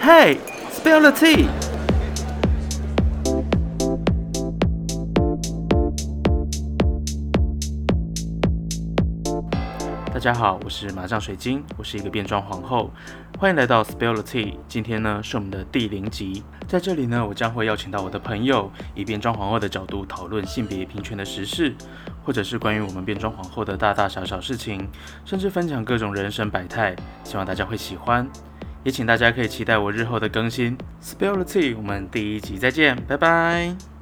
Hey, spill the tea. 大家好，我是麻将水晶，我是一个变装皇后，欢迎来到 Spill the Tea。今天呢是我们的第零集，在这里呢，我将会邀请到我的朋友，以变装皇后的角度讨论性别平权的时事，或者是关于我们变装皇后的大大小小事情，甚至分享各种人生百态，希望大家会喜欢。也请大家可以期待我日后的更新。Spill the Tea，我们第一集再见，拜拜。